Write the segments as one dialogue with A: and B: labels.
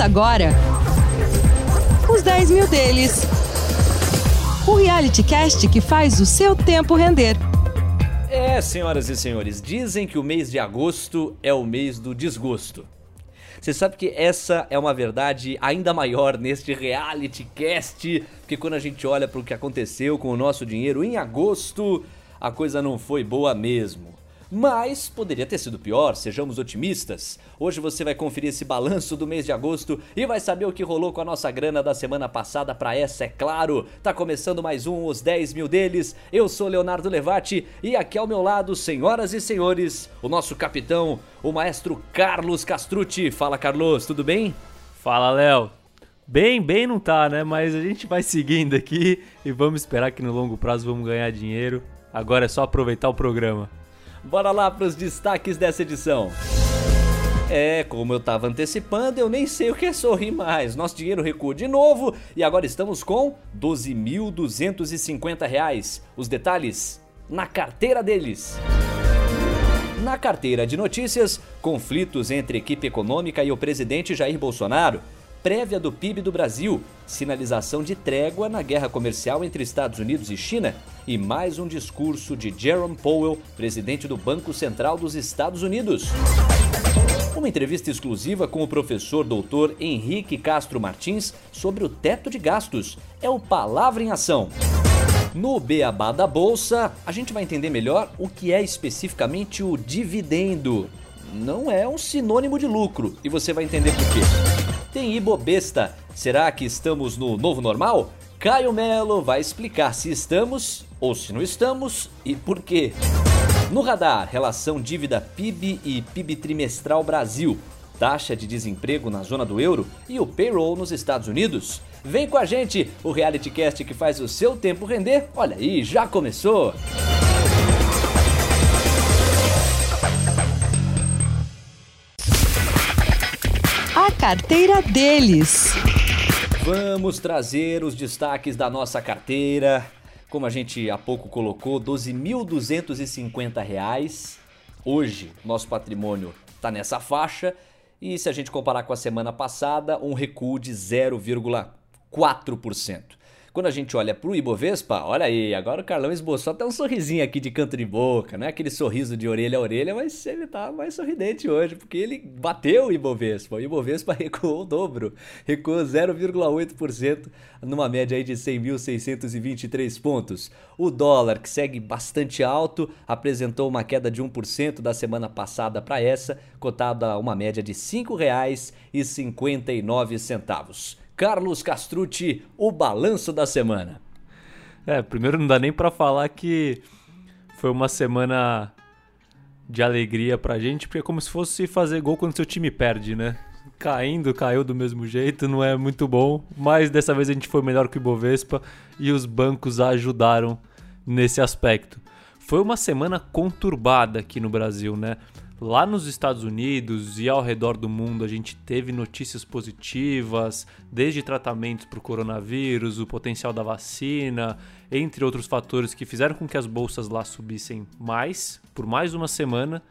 A: Agora os 10 mil deles. O reality cast que faz o seu tempo render.
B: É, senhoras e senhores, dizem que o mês de agosto é o mês do desgosto. Você sabe que essa é uma verdade ainda maior neste reality cast, porque quando a gente olha para o que aconteceu com o nosso dinheiro em agosto, a coisa não foi boa mesmo. Mas poderia ter sido pior, sejamos otimistas. Hoje você vai conferir esse balanço do mês de agosto e vai saber o que rolou com a nossa grana da semana passada para essa, é claro. Tá começando mais um Os 10 mil deles. Eu sou Leonardo Levati e aqui ao meu lado, senhoras e senhores, o nosso capitão, o maestro Carlos Castrucci. Fala, Carlos, tudo bem?
C: Fala, Léo. Bem, bem não tá, né? Mas a gente vai seguindo aqui e vamos esperar que no longo prazo vamos ganhar dinheiro. Agora é só aproveitar o programa.
B: Bora lá para os destaques dessa edição. É, como eu tava antecipando, eu nem sei o que é sorrir mais. Nosso dinheiro recua de novo e agora estamos com 12.250 reais. Os detalhes na carteira deles. Na carteira de notícias, conflitos entre equipe econômica e o presidente Jair Bolsonaro prévia do PIB do Brasil, sinalização de trégua na guerra comercial entre Estados Unidos e China e mais um discurso de Jerome Powell, presidente do Banco Central dos Estados Unidos. Uma entrevista exclusiva com o professor doutor Henrique Castro Martins sobre o teto de gastos. É o Palavra em Ação. No Beabá da Bolsa, a gente vai entender melhor o que é especificamente o dividendo. Não é um sinônimo de lucro e você vai entender por quê. Tem Ibobesta. Será que estamos no novo normal? Caio Melo vai explicar se estamos ou se não estamos e por quê. No radar, relação dívida PIB e PIB trimestral Brasil, taxa de desemprego na zona do euro e o payroll nos Estados Unidos. Vem com a gente, o reality cast que faz o seu tempo render. Olha aí, já começou.
A: A carteira deles.
B: Vamos trazer os destaques da nossa carteira. Como a gente há pouco colocou, R$ 12.250. Hoje, nosso patrimônio está nessa faixa. E se a gente comparar com a semana passada, um recuo de 0,4%. Quando a gente olha pro Ibovespa, olha aí, agora o Carlão esboçou até um sorrisinho aqui de canto de boca, não é aquele sorriso de orelha a orelha, mas ele tá mais sorridente hoje, porque ele bateu o Ibovespa. O Ibovespa recuou o dobro, recuou 0,8% numa média aí de 100.623 pontos. O dólar, que segue bastante alto, apresentou uma queda de 1% da semana passada para essa, cotada a uma média de R$ 5,59. Carlos Castrucci, o balanço da semana.
C: É, primeiro não dá nem para falar que foi uma semana de alegria pra gente, porque é como se fosse fazer gol quando seu time perde, né? Caindo, caiu do mesmo jeito, não é muito bom, mas dessa vez a gente foi melhor que o Bovespa e os bancos ajudaram nesse aspecto. Foi uma semana conturbada aqui no Brasil, né? Lá nos Estados Unidos e ao redor do mundo a gente teve notícias positivas, desde tratamentos para o coronavírus, o potencial da vacina, entre outros fatores que fizeram com que as bolsas lá subissem mais por mais uma semana.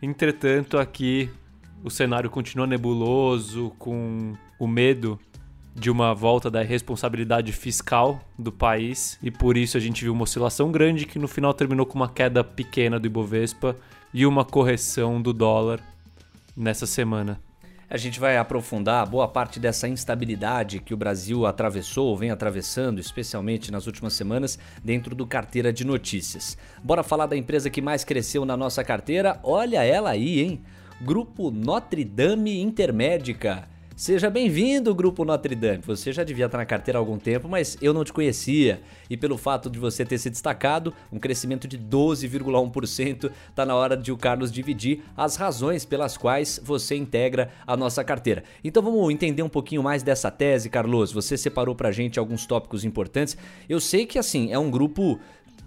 C: Entretanto, aqui o cenário continua nebuloso, com o medo de uma volta da responsabilidade fiscal do país e por isso a gente viu uma oscilação grande que no final terminou com uma queda pequena do Ibovespa e uma correção do dólar nessa semana.
B: A gente vai aprofundar boa parte dessa instabilidade que o Brasil atravessou, vem atravessando, especialmente nas últimas semanas, dentro do carteira de notícias. Bora falar da empresa que mais cresceu na nossa carteira? Olha ela aí, hein? Grupo Notre Dame Intermédica. Seja bem-vindo, Grupo Notre Dame. Você já devia estar na carteira há algum tempo, mas eu não te conhecia. E pelo fato de você ter se destacado, um crescimento de 12,1%, está na hora de o Carlos dividir as razões pelas quais você integra a nossa carteira. Então vamos entender um pouquinho mais dessa tese, Carlos. Você separou pra gente alguns tópicos importantes. Eu sei que assim, é um grupo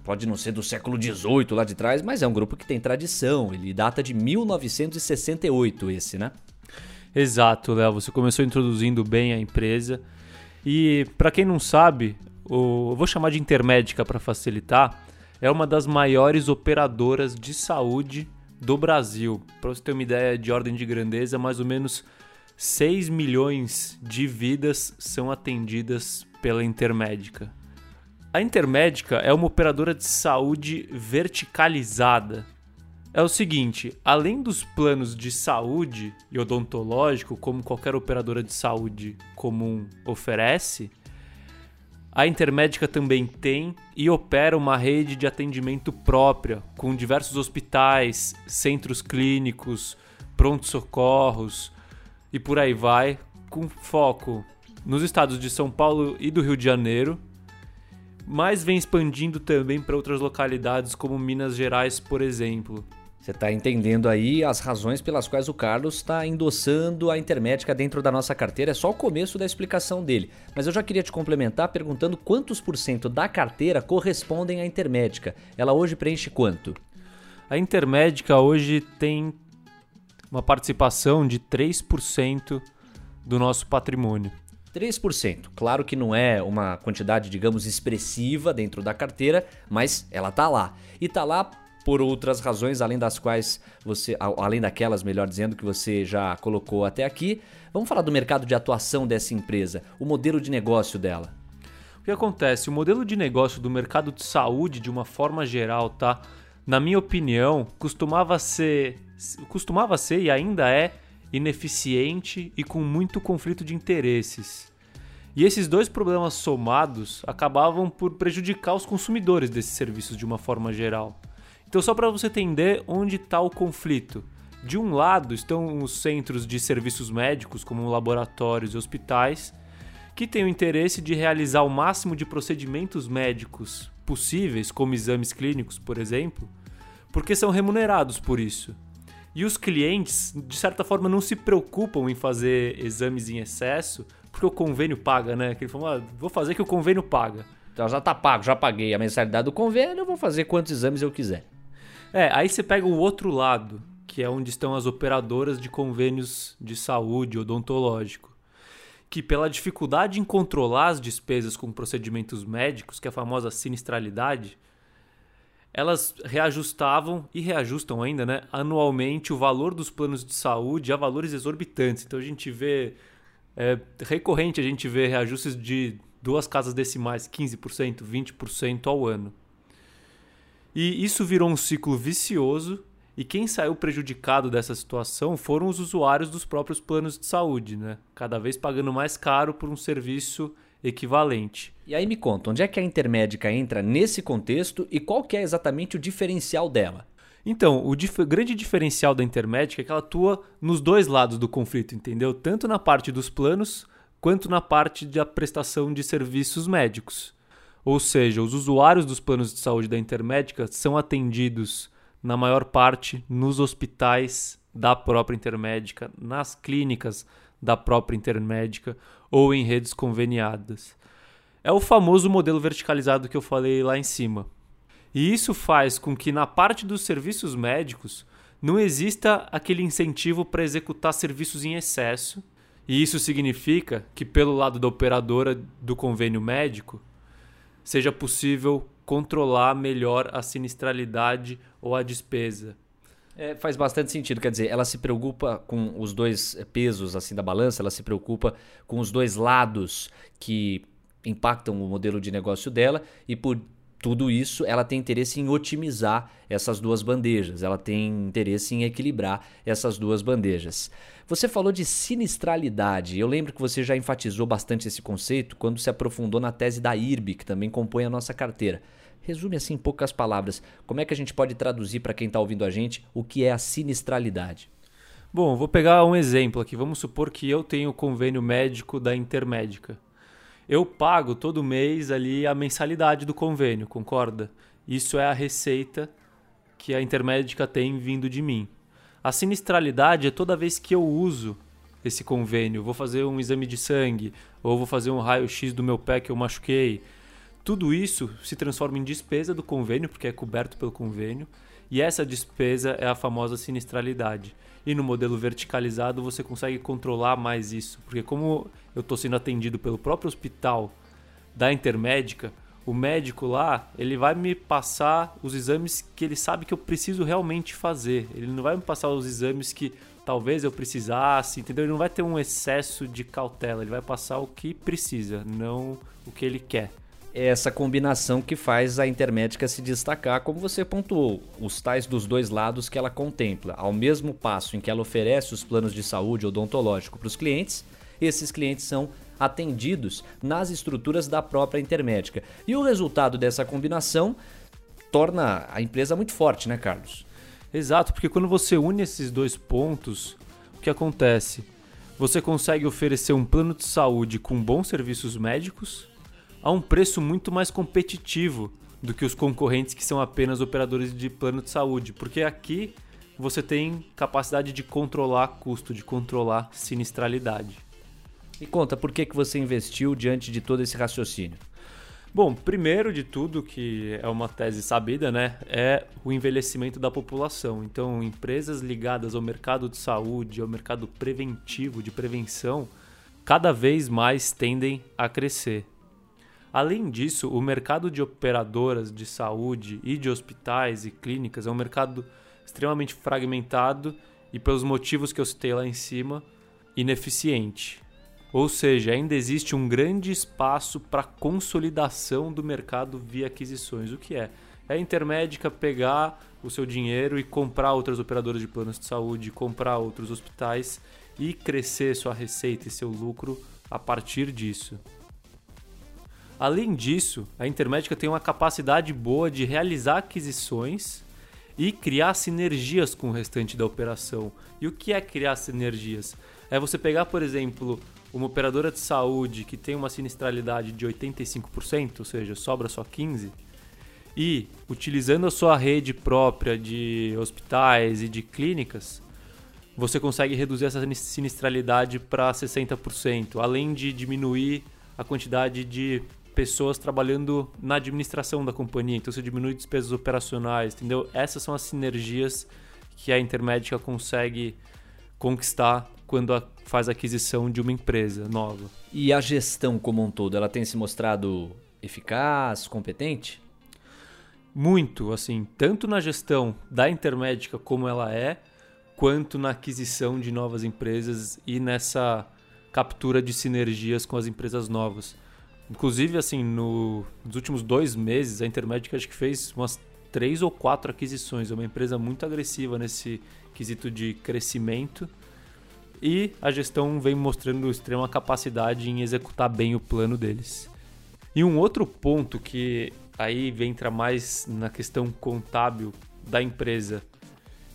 B: pode não ser do século XVIII lá de trás, mas é um grupo que tem tradição. Ele data de 1968, esse, né?
C: Exato, Léo. Você começou introduzindo bem a empresa. E para quem não sabe, o, eu vou chamar de Intermédica para facilitar, é uma das maiores operadoras de saúde do Brasil. Para você ter uma ideia de ordem de grandeza, mais ou menos 6 milhões de vidas são atendidas pela Intermédica. A Intermédica é uma operadora de saúde verticalizada. É o seguinte, além dos planos de saúde e odontológico, como qualquer operadora de saúde comum oferece, a Intermédica também tem e opera uma rede de atendimento própria, com diversos hospitais, centros clínicos, pronto-socorros e por aí vai, com foco nos estados de São Paulo e do Rio de Janeiro, mas vem expandindo também para outras localidades como Minas Gerais, por exemplo.
B: Você está entendendo aí as razões pelas quais o Carlos está endossando a Intermédica dentro da nossa carteira. É só o começo da explicação dele. Mas eu já queria te complementar perguntando quantos por cento da carteira correspondem à Intermédica. Ela hoje preenche quanto?
C: A Intermédica hoje tem uma participação de 3% do nosso patrimônio.
B: 3%. Claro que não é uma quantidade, digamos, expressiva dentro da carteira, mas ela tá lá. E tá lá por outras razões, além das quais você, além daquelas, melhor dizendo, que você já colocou até aqui. Vamos falar do mercado de atuação dessa empresa, o modelo de negócio dela.
C: O que acontece? O modelo de negócio do mercado de saúde, de uma forma geral, tá? Na minha opinião, costumava ser, costumava ser e ainda é ineficiente e com muito conflito de interesses. E esses dois problemas somados acabavam por prejudicar os consumidores desses serviços de uma forma geral. Então, só para você entender onde está o conflito. De um lado estão os centros de serviços médicos, como laboratórios e hospitais, que têm o interesse de realizar o máximo de procedimentos médicos possíveis, como exames clínicos, por exemplo, porque são remunerados por isso. E os clientes, de certa forma, não se preocupam em fazer exames em excesso, porque o convênio paga, né? Que ele falou, ah, vou fazer que o convênio paga.
B: Então já tá pago, já paguei a mensalidade do convênio, eu vou fazer quantos exames eu quiser.
C: É, aí você pega o outro lado, que é onde estão as operadoras de convênios de saúde odontológico, que pela dificuldade em controlar as despesas com procedimentos médicos, que é a famosa sinistralidade, elas reajustavam e reajustam ainda, né, anualmente o valor dos planos de saúde a valores exorbitantes. Então a gente vê é recorrente a gente vê reajustes de duas casas decimais, 15%, 20% ao ano. E isso virou um ciclo vicioso e quem saiu prejudicado dessa situação foram os usuários dos próprios planos de saúde, né? Cada vez pagando mais caro por um serviço equivalente.
B: E aí me conta, onde é que a Intermédica entra nesse contexto e qual que é exatamente o diferencial dela?
C: Então, o dif grande diferencial da Intermédica é que ela atua nos dois lados do conflito, entendeu? Tanto na parte dos planos quanto na parte da prestação de serviços médicos. Ou seja, os usuários dos planos de saúde da Intermédica são atendidos, na maior parte, nos hospitais da própria Intermédica, nas clínicas da própria Intermédica ou em redes conveniadas. É o famoso modelo verticalizado que eu falei lá em cima. E isso faz com que na parte dos serviços médicos não exista aquele incentivo para executar serviços em excesso. E isso significa que, pelo lado da operadora do convênio médico, seja possível controlar melhor a sinistralidade ou a despesa.
B: É, faz bastante sentido, quer dizer, ela se preocupa com os dois pesos assim da balança, ela se preocupa com os dois lados que impactam o modelo de negócio dela e por tudo isso ela tem interesse em otimizar essas duas bandejas, ela tem interesse em equilibrar essas duas bandejas. Você falou de sinistralidade. Eu lembro que você já enfatizou bastante esse conceito quando se aprofundou na tese da IRB, que também compõe a nossa carteira. Resume assim em poucas palavras, como é que a gente pode traduzir para quem está ouvindo a gente o que é a sinistralidade?
C: Bom, vou pegar um exemplo aqui. Vamos supor que eu tenho o convênio médico da Intermédica. Eu pago todo mês ali a mensalidade do convênio, concorda? Isso é a receita que a Intermédica tem vindo de mim. A sinistralidade é toda vez que eu uso esse convênio, vou fazer um exame de sangue, ou vou fazer um raio-x do meu pé que eu machuquei, tudo isso se transforma em despesa do convênio, porque é coberto pelo convênio, e essa despesa é a famosa sinistralidade. E no modelo verticalizado você consegue controlar mais isso, porque como eu estou sendo atendido pelo próprio hospital da Intermédica, o médico lá, ele vai me passar os exames que ele sabe que eu preciso realmente fazer. Ele não vai me passar os exames que talvez eu precisasse, entendeu? Ele não vai ter um excesso de cautela, ele vai passar o que precisa, não o que ele quer.
B: É essa combinação que faz a Intermédica se destacar, como você pontuou, os tais dos dois lados que ela contempla. Ao mesmo passo em que ela oferece os planos de saúde odontológico para os clientes, esses clientes são atendidos nas estruturas da própria Intermédica. E o resultado dessa combinação torna a empresa muito forte, né, Carlos?
C: Exato, porque quando você une esses dois pontos, o que acontece? Você consegue oferecer um plano de saúde com bons serviços médicos a um preço muito mais competitivo do que os concorrentes que são apenas operadores de plano de saúde, porque aqui você tem capacidade de controlar custo, de controlar sinistralidade.
B: E conta, por que, que você investiu diante de todo esse raciocínio?
C: Bom, primeiro de tudo, que é uma tese sabida, né, é o envelhecimento da população. Então, empresas ligadas ao mercado de saúde, ao mercado preventivo, de prevenção, cada vez mais tendem a crescer. Além disso, o mercado de operadoras de saúde e de hospitais e clínicas é um mercado extremamente fragmentado e, pelos motivos que eu citei lá em cima, ineficiente. Ou seja, ainda existe um grande espaço para consolidação do mercado via aquisições. O que é? É a Intermédica pegar o seu dinheiro e comprar outras operadoras de planos de saúde, comprar outros hospitais e crescer sua receita e seu lucro a partir disso. Além disso, a Intermédica tem uma capacidade boa de realizar aquisições e criar sinergias com o restante da operação. E o que é criar sinergias? É você pegar, por exemplo, uma operadora de saúde que tem uma sinistralidade de 85%, ou seja, sobra só 15%, e utilizando a sua rede própria de hospitais e de clínicas, você consegue reduzir essa sinistralidade para 60%, além de diminuir a quantidade de pessoas trabalhando na administração da companhia, então você diminui despesas operacionais, entendeu? Essas são as sinergias que a Intermédica consegue conquistar quando a, faz a aquisição de uma empresa nova.
B: E a gestão como um todo, ela tem se mostrado eficaz, competente?
C: Muito, assim, tanto na gestão da Intermédica como ela é, quanto na aquisição de novas empresas e nessa captura de sinergias com as empresas novas. Inclusive, assim, no, nos últimos dois meses, a Intermédica acho que fez umas três ou quatro aquisições. É uma empresa muito agressiva nesse quesito de crescimento e a gestão vem mostrando extrema capacidade em executar bem o plano deles. E um outro ponto que aí entra mais na questão contábil da empresa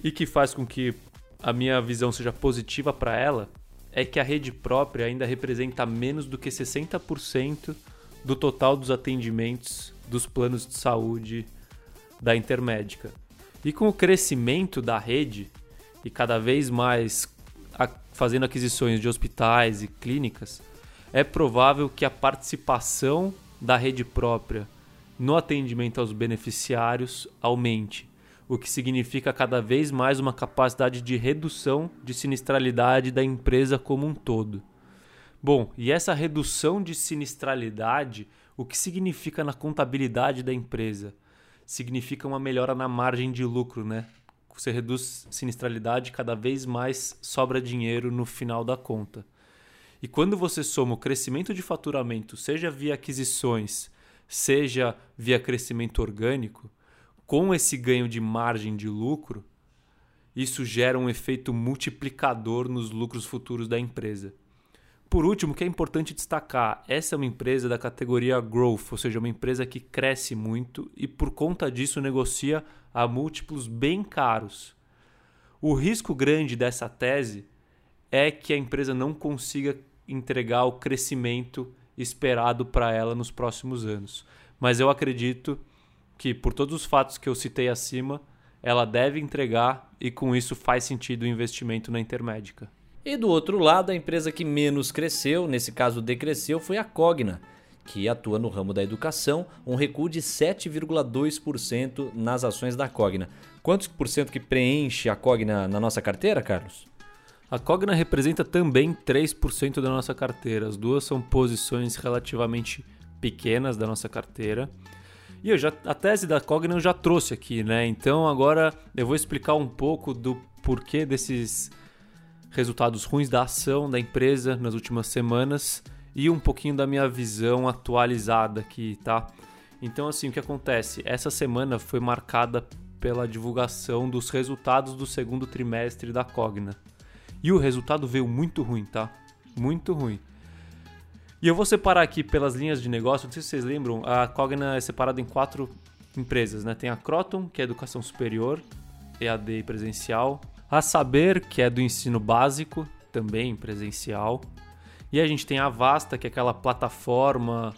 C: e que faz com que a minha visão seja positiva para ela é que a rede própria ainda representa menos do que 60% do total dos atendimentos dos planos de saúde da Intermédica. E com o crescimento da rede e cada vez mais fazendo aquisições de hospitais e clínicas, é provável que a participação da rede própria no atendimento aos beneficiários aumente, o que significa cada vez mais uma capacidade de redução de sinistralidade da empresa como um todo. Bom, e essa redução de sinistralidade, o que significa na contabilidade da empresa? Significa uma melhora na margem de lucro, né? você reduz sinistralidade, cada vez mais sobra dinheiro no final da conta. E quando você soma o crescimento de faturamento, seja via aquisições, seja via crescimento orgânico, com esse ganho de margem de lucro, isso gera um efeito multiplicador nos lucros futuros da empresa. Por último, que é importante destacar, essa é uma empresa da categoria growth, ou seja, uma empresa que cresce muito e por conta disso negocia a múltiplos bem caros. O risco grande dessa tese é que a empresa não consiga entregar o crescimento esperado para ela nos próximos anos. Mas eu acredito que, por todos os fatos que eu citei acima, ela deve entregar e com isso faz sentido o investimento na Intermédica.
B: E do outro lado, a empresa que menos cresceu, nesse caso decresceu, foi a Cogna, que atua no ramo da educação, um recuo de 7,2% nas ações da Cogna. Quantos por cento que preenche a Cogna na nossa carteira, Carlos?
C: A Cogna representa também 3% da nossa carteira. As duas são posições relativamente pequenas da nossa carteira. E eu já, a tese da Cogna eu já trouxe aqui, né? Então agora eu vou explicar um pouco do porquê desses resultados ruins da ação da empresa nas últimas semanas e um pouquinho da minha visão atualizada aqui, tá? Então assim, o que acontece? Essa semana foi marcada pela divulgação dos resultados do segundo trimestre da Cogna. E o resultado veio muito ruim, tá? Muito ruim. E eu vou separar aqui pelas linhas de negócio, não sei se vocês lembram, a Cogna é separada em quatro empresas, né? Tem a Croton, que é educação superior, EAD presencial. A Saber, que é do ensino básico, também presencial. E a gente tem a Vasta, que é aquela plataforma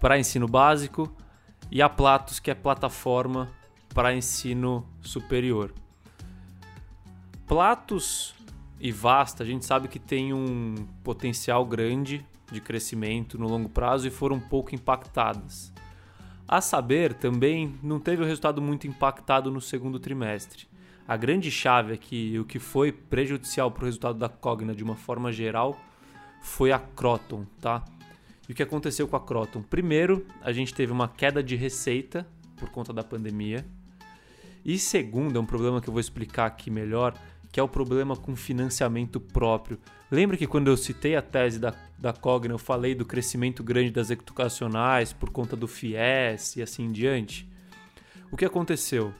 C: para ensino básico. E a Platos, que é plataforma para ensino superior. Platos e Vasta, a gente sabe que tem um potencial grande de crescimento no longo prazo e foram pouco impactadas. A saber, também não teve o um resultado muito impactado no segundo trimestre. A grande chave é que o que foi prejudicial para o resultado da Cogna de uma forma geral foi a Croton, tá? E o que aconteceu com a Croton? Primeiro, a gente teve uma queda de receita por conta da pandemia. E segundo, é um problema que eu vou explicar aqui melhor, que é o problema com financiamento próprio. Lembra que quando eu citei a tese da, da Cogna, eu falei do crescimento grande das educacionais por conta do FIES e assim em diante? O que aconteceu?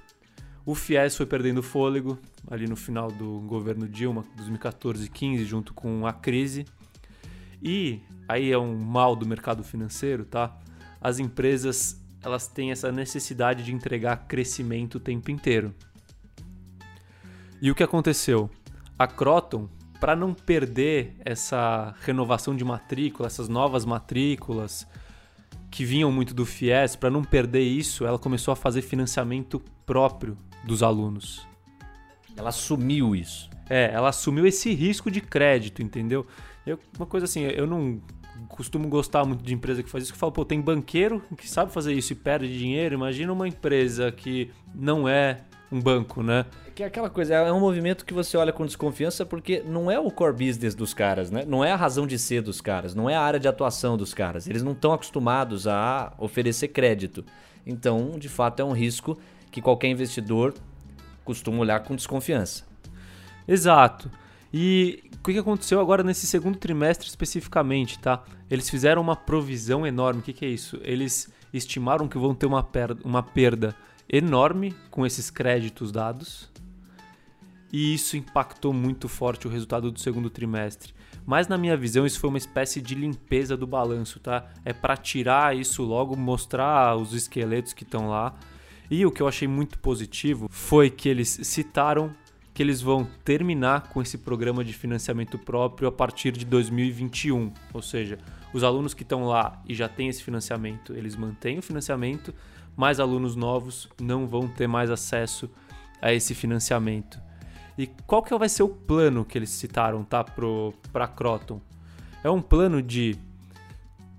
C: O FIES foi perdendo fôlego ali no final do governo Dilma, 2014 e 15, junto com a crise. E aí é um mal do mercado financeiro, tá? As empresas elas têm essa necessidade de entregar crescimento o tempo inteiro. E o que aconteceu? A Croton, para não perder essa renovação de matrícula, essas novas matrículas que vinham muito do FIES, para não perder isso, ela começou a fazer financiamento próprio dos alunos.
B: Ela assumiu isso.
C: É, ela assumiu esse risco de crédito, entendeu? Eu, uma coisa assim, eu não costumo gostar muito de empresa que faz isso, que fala, pô, tem banqueiro que sabe fazer isso e perde dinheiro. Imagina uma empresa que não é um banco, né?
B: Que é aquela coisa, é um movimento que você olha com desconfiança porque não é o core business dos caras, né? Não é a razão de ser dos caras, não é a área de atuação dos caras. Eles não estão acostumados a oferecer crédito. Então, de fato, é um risco que qualquer investidor costuma olhar com desconfiança.
C: Exato. E o que aconteceu agora nesse segundo trimestre especificamente, tá? Eles fizeram uma provisão enorme. O que, que é isso? Eles estimaram que vão ter uma, perda, uma perda enorme com esses créditos dados. E isso impactou muito forte o resultado do segundo trimestre. Mas na minha visão isso foi uma espécie de limpeza do balanço, tá? É para tirar isso logo, mostrar os esqueletos que estão lá. E o que eu achei muito positivo foi que eles citaram que eles vão terminar com esse programa de financiamento próprio a partir de 2021. Ou seja, os alunos que estão lá e já têm esse financiamento, eles mantêm o financiamento, mas alunos novos não vão ter mais acesso a esse financiamento. E qual que vai ser o plano que eles citaram, tá, para Croton? É um plano de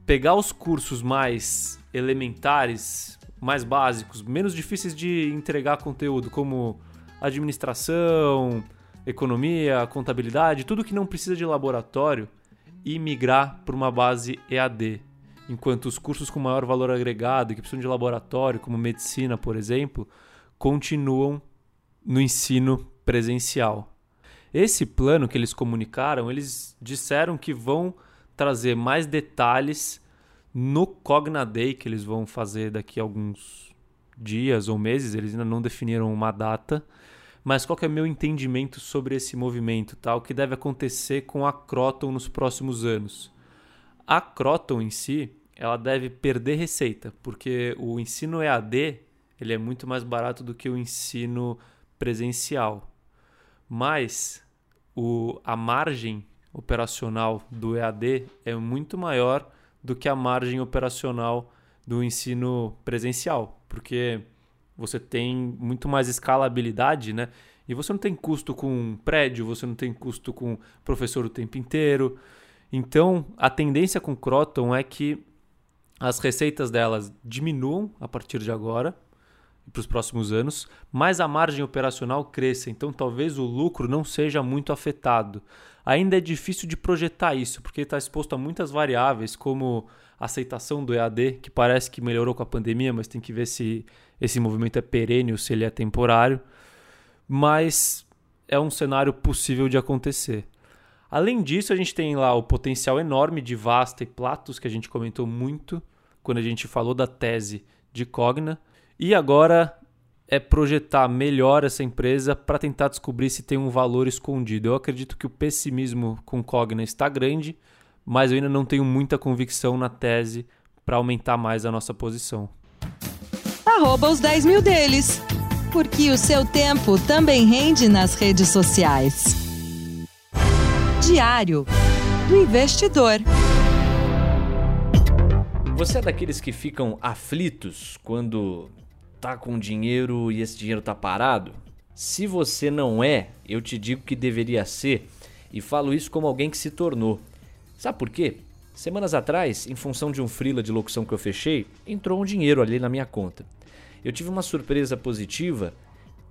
C: pegar os cursos mais elementares, mais básicos, menos difíceis de entregar conteúdo, como administração, economia, contabilidade, tudo que não precisa de laboratório, e migrar para uma base EAD, enquanto os cursos com maior valor agregado, que precisam de laboratório, como medicina, por exemplo, continuam no ensino presencial. Esse plano que eles comunicaram, eles disseram que vão trazer mais detalhes no Cogna Day que eles vão fazer daqui a alguns dias ou meses, eles ainda não definiram uma data. Mas qual é o meu entendimento sobre esse movimento, tá? O que deve acontecer com a Croton nos próximos anos? A Croton em si, ela deve perder receita, porque o ensino EAD ele é muito mais barato do que o ensino presencial. Mas o, a margem operacional do EAD é muito maior do que a margem operacional do ensino presencial, porque você tem muito mais escalabilidade, né? E você não tem custo com prédio, você não tem custo com professor o tempo inteiro. Então, a tendência com Croton é que as receitas delas diminuam a partir de agora, para os próximos anos, mas a margem operacional cresça, então talvez o lucro não seja muito afetado. Ainda é difícil de projetar isso, porque está exposto a muitas variáveis, como a aceitação do EAD, que parece que melhorou com a pandemia, mas tem que ver se esse movimento é perene ou se ele é temporário. Mas é um cenário possível de acontecer. Além disso, a gente tem lá o potencial enorme de Vasta e Platos, que a gente comentou muito quando a gente falou da tese de Cogna. E agora é projetar melhor essa empresa para tentar descobrir se tem um valor escondido. Eu acredito que o pessimismo com Cogna está grande, mas eu ainda não tenho muita convicção na tese para aumentar mais a nossa posição.
A: Arroba os 10 mil deles, porque o seu tempo também rende nas redes sociais. Diário do Investidor.
B: Você é daqueles que ficam aflitos quando tá com dinheiro e esse dinheiro tá parado? Se você não é, eu te digo que deveria ser, e falo isso como alguém que se tornou. Sabe por quê? Semanas atrás, em função de um freela de locução que eu fechei, entrou um dinheiro ali na minha conta. Eu tive uma surpresa positiva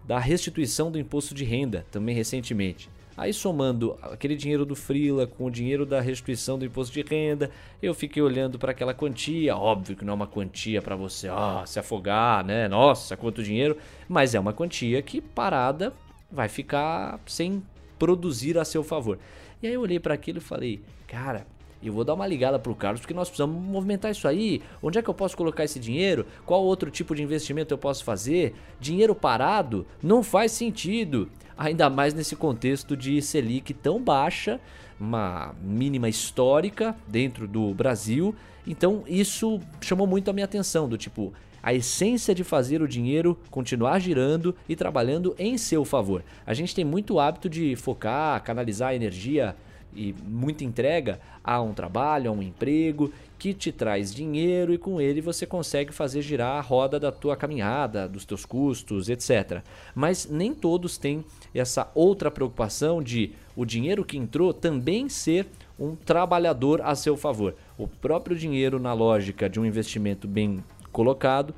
B: da restituição do imposto de renda, também recentemente. Aí somando aquele dinheiro do Freela com o dinheiro da restituição do imposto de renda, eu fiquei olhando para aquela quantia. Óbvio que não é uma quantia para você se afogar, né? Nossa, quanto dinheiro. Mas é uma quantia que parada vai ficar sem produzir a seu favor. E aí eu olhei para aquilo e falei, cara, eu vou dar uma ligada pro Carlos porque nós precisamos movimentar isso aí. Onde é que eu posso colocar esse dinheiro? Qual outro tipo de investimento eu posso fazer? Dinheiro parado não faz sentido ainda mais nesse contexto de Selic tão baixa, uma mínima histórica dentro do Brasil. Então isso chamou muito a minha atenção, do tipo, a essência de fazer o dinheiro continuar girando e trabalhando em seu favor. A gente tem muito hábito de focar, canalizar a energia e muita entrega a um trabalho, a um emprego que te traz dinheiro e com ele você consegue fazer girar a roda da tua caminhada, dos teus custos, etc. Mas nem todos têm essa outra preocupação de o dinheiro que entrou também ser um trabalhador a seu favor. O próprio dinheiro na lógica de um investimento bem colocado,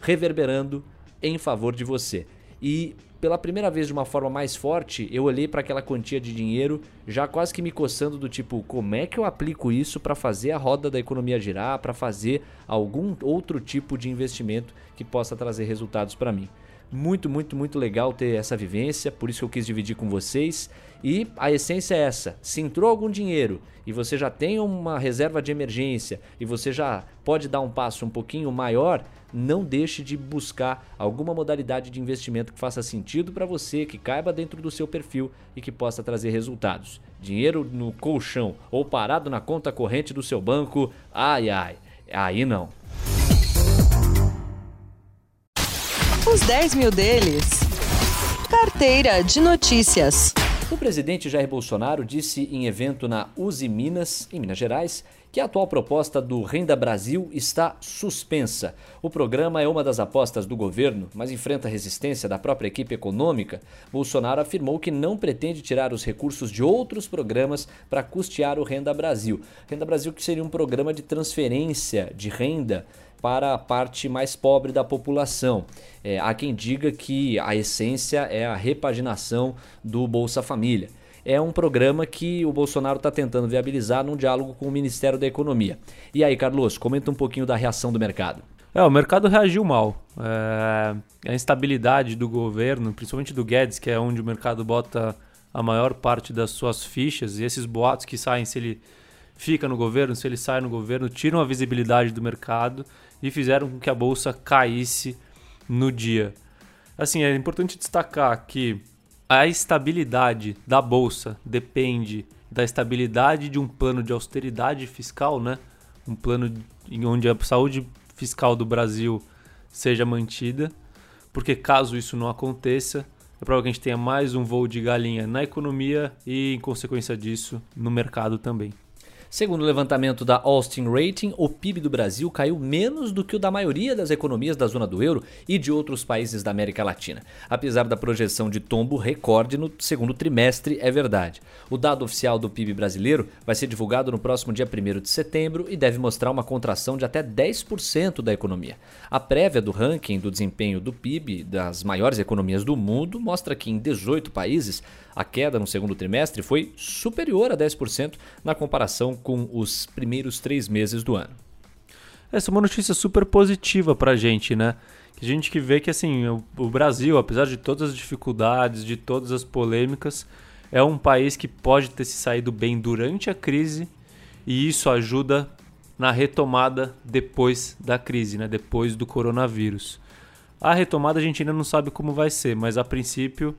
B: reverberando em favor de você. E pela primeira vez de uma forma mais forte, eu olhei para aquela quantia de dinheiro, já quase que me coçando do tipo, como é que eu aplico isso para fazer a roda da economia girar, para fazer algum outro tipo de investimento que possa trazer resultados para mim. Muito, muito, muito legal ter essa vivência, por isso eu quis dividir com vocês. E a essência é essa: se entrou algum dinheiro e você já tem uma reserva de emergência e você já pode dar um passo um pouquinho maior, não deixe de buscar alguma modalidade de investimento que faça sentido para você, que caiba dentro do seu perfil e que possa trazer resultados. Dinheiro no colchão ou parado na conta corrente do seu banco, ai ai, aí não.
A: Os 10 mil deles. Carteira de notícias.
B: O presidente Jair Bolsonaro disse em evento na Uzi Minas, em Minas Gerais, que a atual proposta do Renda Brasil está suspensa. O programa é uma das apostas do governo, mas enfrenta resistência da própria equipe econômica. Bolsonaro afirmou que não pretende tirar os recursos de outros programas para custear o Renda Brasil. Renda Brasil que seria um programa de transferência de renda para a parte mais pobre da população. É, há quem diga que a essência é a repaginação do Bolsa Família. É um programa que o Bolsonaro está tentando viabilizar num diálogo com o Ministério da Economia. E aí, Carlos, comenta um pouquinho da reação do mercado.
C: É, o mercado reagiu mal. É, a instabilidade do governo, principalmente do Guedes, que é onde o mercado bota a maior parte das suas fichas, e esses boatos que saem se ele fica no governo, se ele sai no governo, tiram a visibilidade do mercado e fizeram com que a bolsa caísse no dia. Assim, é importante destacar que a estabilidade da bolsa depende da estabilidade de um plano de austeridade fiscal, né? Um plano em onde a saúde fiscal do Brasil seja mantida, porque caso isso não aconteça, é provável que a gente tenha mais um voo de galinha na economia e, em consequência disso, no mercado também.
B: Segundo o levantamento da Austin Rating, o PIB do Brasil caiu menos do que o da maioria das economias da zona do euro e de outros países da América Latina. Apesar da projeção de tombo recorde no segundo trimestre, é verdade. O dado oficial do PIB brasileiro vai ser divulgado no próximo dia 1 de setembro e deve mostrar uma contração de até 10% da economia. A prévia do ranking do desempenho do PIB das maiores economias do mundo mostra que em 18 países a queda no segundo trimestre foi superior a 10% na comparação com os primeiros três meses do ano.
C: Essa é uma notícia super positiva para a gente, né? A gente que vê que assim o Brasil, apesar de todas as dificuldades, de todas as polêmicas, é um país que pode ter se saído bem durante a crise e isso ajuda na retomada depois da crise, né? Depois do coronavírus. A retomada a gente ainda não sabe como vai ser, mas a princípio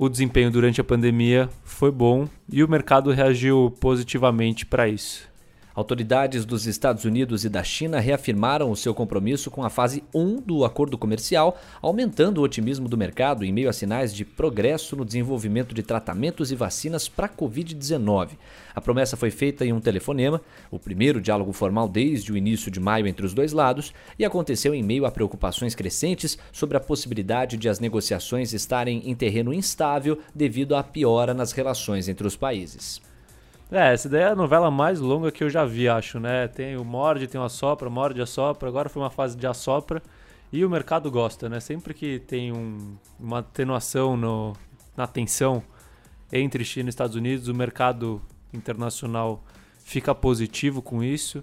C: o desempenho durante a pandemia foi bom e o mercado reagiu positivamente para isso.
B: Autoridades dos Estados Unidos e da China reafirmaram o seu compromisso com a fase 1 do acordo comercial, aumentando o otimismo do mercado em meio a sinais de progresso no desenvolvimento de tratamentos e vacinas para a Covid-19. A promessa foi feita em um telefonema, o primeiro diálogo formal desde o início de maio entre os dois lados, e aconteceu em meio a preocupações crescentes sobre a possibilidade de as negociações estarem em terreno instável devido à piora nas relações entre os países.
C: É, essa daí é a novela mais longa que eu já vi, acho, né? Tem o morde, tem o assopra, morde, assopra. Agora foi uma fase de assopra e o mercado gosta, né? Sempre que tem um, uma atenuação no, na tensão entre China e Estados Unidos, o mercado internacional fica positivo com isso.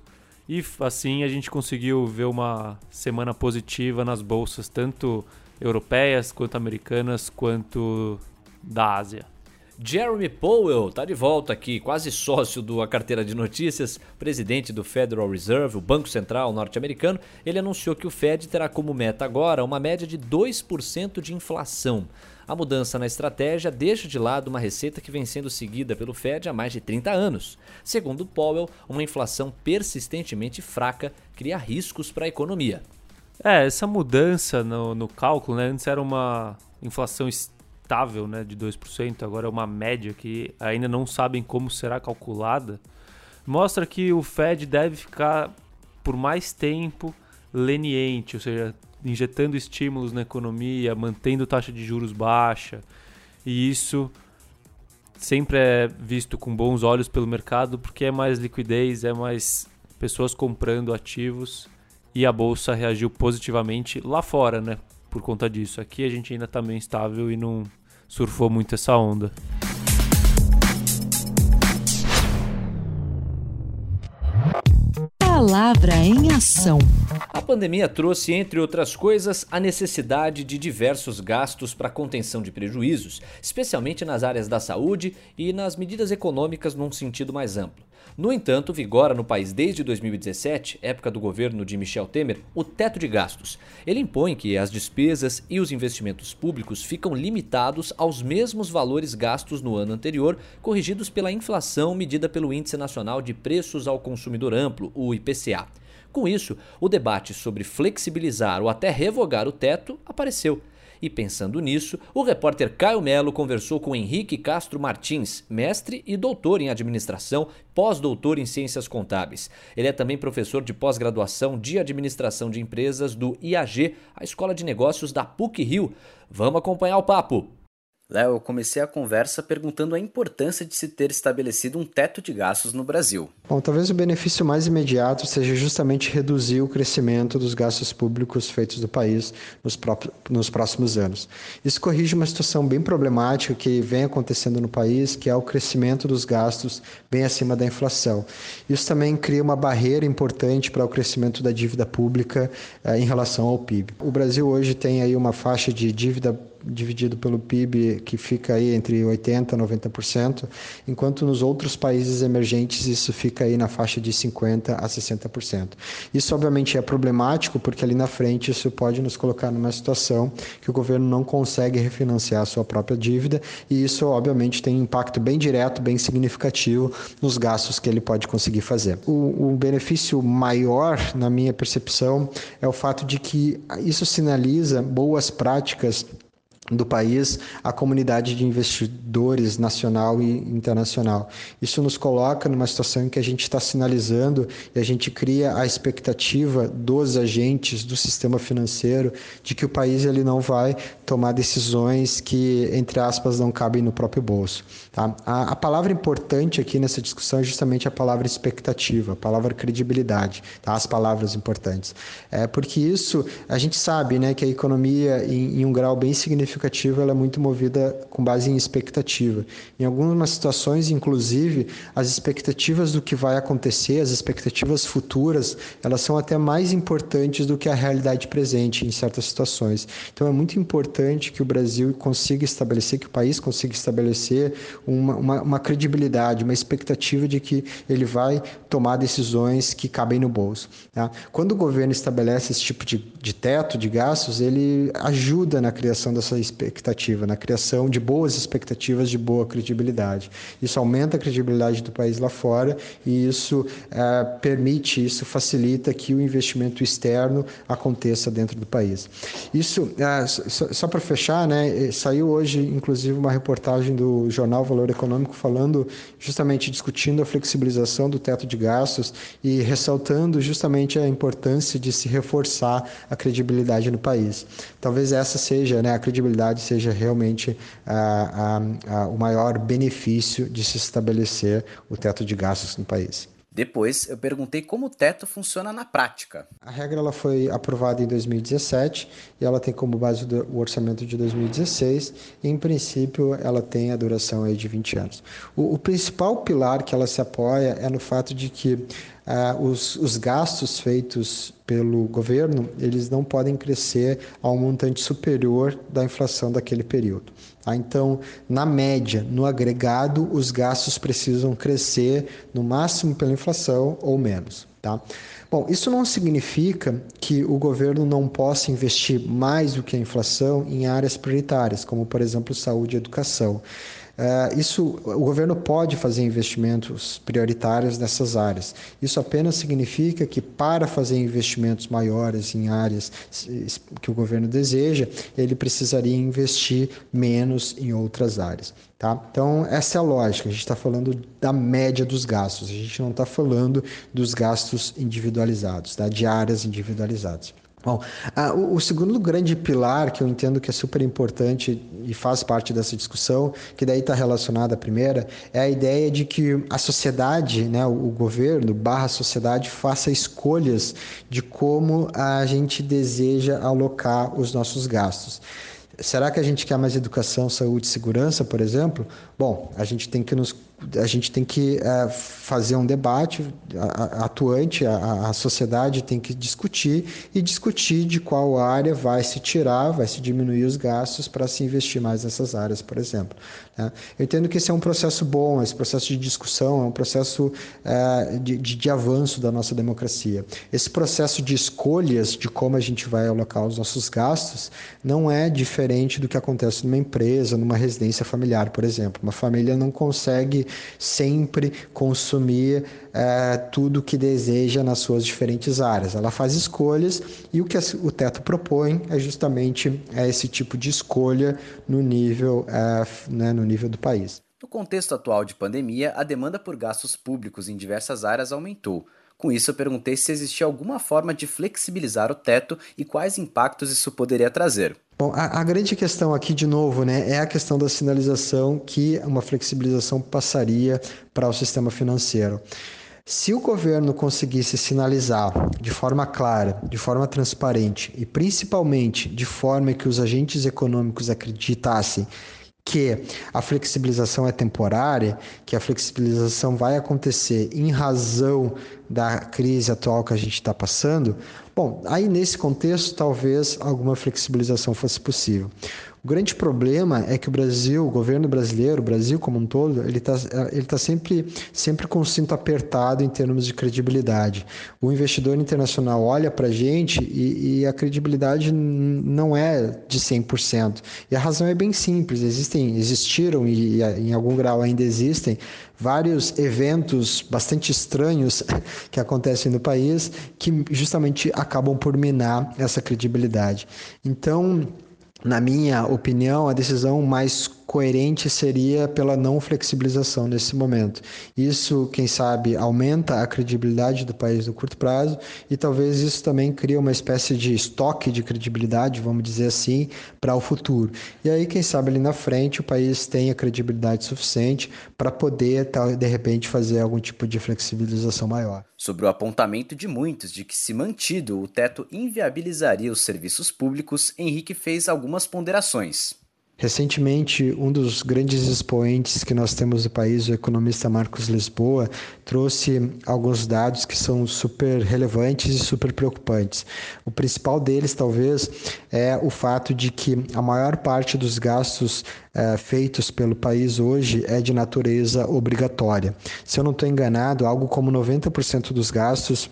C: E assim a gente conseguiu ver uma semana positiva nas bolsas, tanto europeias quanto americanas, quanto da Ásia.
B: Jeremy Powell está de volta aqui, quase sócio da carteira de notícias, presidente do Federal Reserve, o Banco Central norte-americano. Ele anunciou que o Fed terá como meta agora uma média de 2% de inflação. A mudança na estratégia deixa de lado uma receita que vem sendo seguida pelo Fed há mais de 30 anos. Segundo Powell, uma inflação persistentemente fraca cria riscos para a economia.
C: É, essa mudança no, no cálculo, né? Antes era uma inflação estável né, de 2%, agora é uma média que ainda não sabem como será calculada, mostra que o Fed deve ficar por mais tempo leniente, ou seja, injetando estímulos na economia, mantendo taxa de juros baixa, e isso sempre é visto com bons olhos pelo mercado porque é mais liquidez, é mais pessoas comprando ativos e a bolsa reagiu positivamente lá fora, né? Por conta disso. Aqui a gente ainda está meio instável e não, surfou muito essa onda.
A: Palavra em ação.
B: A pandemia trouxe, entre outras coisas, a necessidade de diversos gastos para contenção de prejuízos, especialmente nas áreas da saúde e nas medidas econômicas num sentido mais amplo. No entanto, vigora no país desde 2017, época do governo de Michel Temer, o teto de gastos. Ele impõe que as despesas e os investimentos públicos ficam limitados aos mesmos valores gastos no ano anterior, corrigidos pela inflação medida pelo Índice Nacional de Preços ao Consumidor Amplo, o IPCA. Com isso, o debate sobre flexibilizar ou até revogar o teto apareceu. E pensando nisso, o repórter Caio Melo conversou com Henrique Castro Martins, mestre e doutor em administração, pós-doutor em ciências contábeis. Ele é também professor de pós-graduação de administração de empresas do IAG, a Escola de Negócios da PUC Rio. Vamos acompanhar o papo.
D: Léo, eu comecei a conversa perguntando a importância de se ter estabelecido um teto de gastos no Brasil.
E: Bom, talvez o benefício mais imediato seja justamente reduzir o crescimento dos gastos públicos feitos do país nos, nos próximos anos. Isso corrige uma situação bem problemática que vem acontecendo no país, que é o crescimento dos gastos bem acima da inflação. Isso também cria uma barreira importante para o crescimento da dívida pública eh, em relação ao PIB. O Brasil hoje tem aí uma faixa de dívida dividido pelo PIB que fica aí entre 80% e 90%, enquanto nos outros países emergentes isso fica aí na faixa de 50% a 60%. Isso obviamente é problemático porque ali na frente isso pode nos colocar numa situação que o governo não consegue refinanciar a sua própria dívida e isso obviamente tem um impacto bem direto, bem significativo nos gastos que ele pode conseguir fazer. O, o benefício maior, na minha percepção, é o fato de que isso sinaliza boas práticas do país a comunidade de investidores nacional e internacional. Isso nos coloca numa situação em que a gente está sinalizando e a gente cria a expectativa dos agentes do sistema financeiro de que o país ele não vai tomar decisões que, entre aspas, não cabem no próprio bolso. Tá? A, a palavra importante aqui nessa discussão é justamente a palavra expectativa, a palavra credibilidade, tá? as palavras importantes. É porque isso, a gente sabe né, que a economia, em, em um grau bem significativo, ela é muito movida com base em expectativa. Em algumas situações, inclusive, as expectativas do que vai acontecer, as expectativas futuras, elas são até mais importantes do que a realidade presente em certas situações. Então, é muito importante importante que o Brasil consiga estabelecer, que o país consiga estabelecer uma, uma, uma credibilidade, uma expectativa de que ele vai tomar decisões que cabem no bolso. Tá? Quando o governo estabelece esse tipo de, de teto de gastos, ele ajuda na criação dessa expectativa, na criação de boas expectativas de boa credibilidade. Isso aumenta a credibilidade do país lá fora e isso é, permite, isso facilita que o investimento externo aconteça dentro do país. Isso, é, só, só para fechar, né, saiu hoje, inclusive, uma reportagem do jornal Valor Econômico falando, justamente discutindo a flexibilização do teto de gastos e ressaltando justamente a importância de se reforçar a credibilidade no país. Talvez essa seja, né, a credibilidade seja realmente a, a, a, o maior benefício de se estabelecer o teto de gastos no país.
D: Depois, eu perguntei como o teto funciona na prática.
E: A regra ela foi aprovada em 2017 e ela tem como base o orçamento de 2016. E, em princípio, ela tem a duração aí de 20 anos. O, o principal pilar que ela se apoia é no fato de que ah, os, os gastos feitos pelo governo, eles não podem crescer a um montante superior da inflação daquele período. Tá? Então, na média, no agregado, os gastos precisam crescer no máximo pela inflação ou menos. Tá? Bom, isso não significa que o governo não possa investir mais do que a inflação em áreas prioritárias, como, por exemplo, saúde e educação. Uh, isso, o governo pode fazer investimentos prioritários nessas áreas. Isso apenas significa que para fazer investimentos maiores em áreas que o governo deseja, ele precisaria investir menos em outras áreas. Tá? Então, essa é a lógica. A gente está falando da média dos gastos, a gente não está falando dos gastos individualizados, tá? de áreas individualizadas. Bom, o, o, segundo grande pilar que eu entendo que é super importante e faz parte dessa discussão, que daí está relacionada à primeira, é a ideia de que a sociedade, né, o, o governo barra sociedade faça escolhas de como a gente deseja alocar os nossos gastos. Será que a gente quer mais educação, saúde e segurança, por exemplo? Bom, a gente tem que nos a gente tem que é, fazer um debate atuante, a, a, sociedade tem que discutir e discutir de qual área vai se tirar, vai se diminuir os gastos para se investir mais nessas áreas, por exemplo. Né? Eu entendo que esse é um processo bom, esse processo de discussão é um processo é, de, de, avanço da nossa democracia. Esse processo de escolhas de como a gente vai alocar os nossos gastos não é diferente do que acontece numa empresa, numa residência familiar, por exemplo. Uma família não consegue sempre consumir é, tudo que deseja nas suas diferentes áreas. Ela faz escolhas e o que o teto propõe é justamente é, esse tipo de escolha no nível, é, né, no nível do país.
D: No contexto atual de pandemia, a demanda por gastos públicos em diversas áreas aumentou. Com isso, eu perguntei se existia alguma forma de flexibilizar o teto e quais impactos isso poderia trazer.
E: Bom, a, a, grande questão aqui, de novo, né, é a questão da sinalização que uma flexibilização passaria para o sistema financeiro. Se o governo conseguisse sinalizar de forma clara, de forma transparente e principalmente de forma que os agentes econômicos acreditassem que a flexibilização é temporária, que a flexibilização vai acontecer em razão da crise atual que a gente está passando, bom, aí nesse contexto talvez alguma flexibilização fosse possível. O grande problema é que o Brasil, o governo brasileiro, o Brasil como um todo, ele está ele tá sempre, sempre com o cinto apertado em termos de credibilidade. O investidor internacional olha para a gente e, e, a credibilidade não é de 100%. E a razão é bem simples: existem, existiram e em algum grau ainda existem vários eventos bastante estranhos que acontecem no país que justamente acabam por minar essa credibilidade. Então, na minha opinião, a decisão mais coerente seria pela não flexibilização nesse momento. Isso, quem sabe, aumenta a credibilidade do país no curto prazo e talvez isso também cria uma espécie de estoque de credibilidade, vamos dizer assim, para o futuro. E aí, quem sabe, ali na frente o país tenha credibilidade suficiente para poder, de repente, fazer algum tipo de flexibilização maior.
D: Sobre o apontamento de muitos de que, se mantido, o teto inviabilizaria os serviços públicos, Henrique fez algumas ponderações.
E: Recentemente, um dos grandes expoentes que nós temos no país, o economista Marcos Lisboa, trouxe alguns dados que são super relevantes e super preocupantes. O principal deles, talvez, é o fato de que a maior parte dos gastos é, feitos pelo país hoje é de natureza obrigatória. Se eu não estou enganado, algo como 90% dos gastos